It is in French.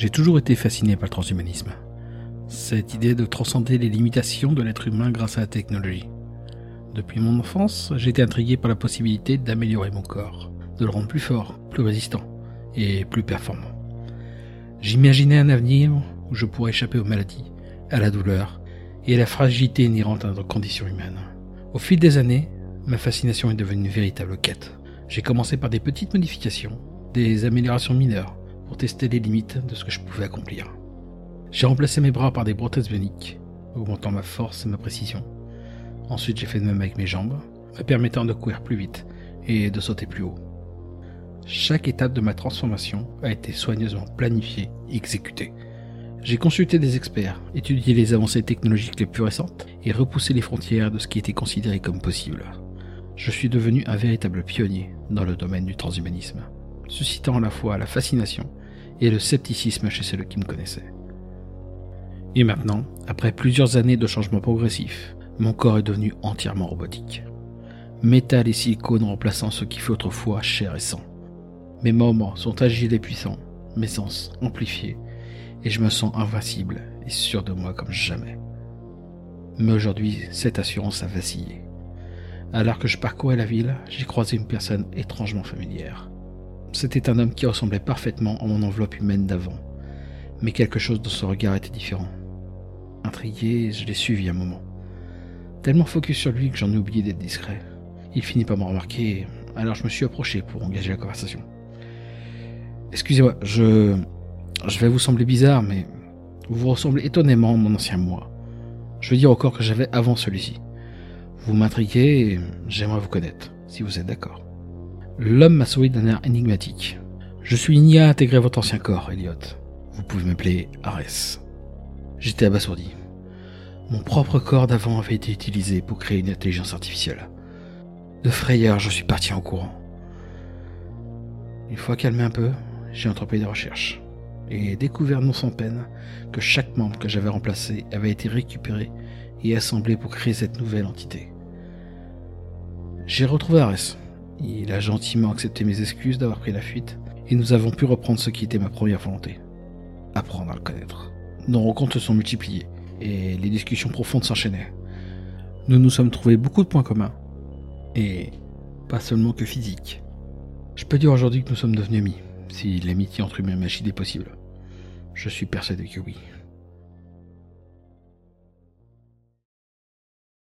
J'ai toujours été fasciné par le transhumanisme. Cette idée de transcender les limitations de l'être humain grâce à la technologie. Depuis mon enfance, j'ai été intrigué par la possibilité d'améliorer mon corps, de le rendre plus fort, plus résistant et plus performant. J'imaginais un avenir où je pourrais échapper aux maladies, à la douleur et à la fragilité inhérente à notre condition humaine. Au fil des années, ma fascination est devenue une véritable quête. J'ai commencé par des petites modifications, des améliorations mineures, pour tester les limites de ce que je pouvais accomplir. J'ai remplacé mes bras par des prothèses bioniques, augmentant ma force et ma précision. Ensuite, j'ai fait de même avec mes jambes, me permettant de courir plus vite et de sauter plus haut. Chaque étape de ma transformation a été soigneusement planifiée et exécutée. J'ai consulté des experts, étudié les avancées technologiques les plus récentes et repoussé les frontières de ce qui était considéré comme possible. Je suis devenu un véritable pionnier dans le domaine du transhumanisme, suscitant à la fois la fascination et le scepticisme chez ceux qui me connaissaient. Et maintenant, après plusieurs années de changements progressifs, mon corps est devenu entièrement robotique. Métal et silicone remplaçant ce qui fut autrefois chair et sang. Mes membres sont agiles et puissants, mes sens amplifiés, et je me sens invincible et sûr de moi comme jamais. Mais aujourd'hui, cette assurance a vacillé. Alors que je parcourais la ville, j'ai croisé une personne étrangement familière. C'était un homme qui ressemblait parfaitement à mon enveloppe humaine d'avant, mais quelque chose dans son regard était différent. Intrigué, je l'ai suivi un moment. Tellement focus sur lui que j'en ai oublié d'être discret. Il finit par me remarquer, alors je me suis approché pour engager la conversation. Excusez-moi, je. Je vais vous sembler bizarre, mais vous ressemblez étonnamment à mon ancien moi. Je veux dire encore que j'avais avant celui-ci. Vous m'intriguez et j'aimerais vous connaître, si vous êtes d'accord. L'homme m'a souri d'un air énigmatique. Je suis une IA intégrée à votre ancien corps, Elliot. Vous pouvez m'appeler Ares. J'étais abasourdi. Mon propre corps d'avant avait été utilisé pour créer une intelligence artificielle. De frayeur, je suis parti en courant. Une fois calmé un peu, j'ai entrepris des recherches et découvert non sans peine que chaque membre que j'avais remplacé avait été récupéré et assemblé pour créer cette nouvelle entité. J'ai retrouvé Ares. Il a gentiment accepté mes excuses d'avoir pris la fuite et nous avons pu reprendre ce qui était ma première volonté. Apprendre à le connaître. Nos rencontres se sont multipliées et les discussions profondes s'enchaînaient. Nous nous sommes trouvés beaucoup de points communs et pas seulement que physiques. Je peux dire aujourd'hui que nous sommes devenus amis si l'amitié entre humains et machines est possible. Je suis persuadé que oui.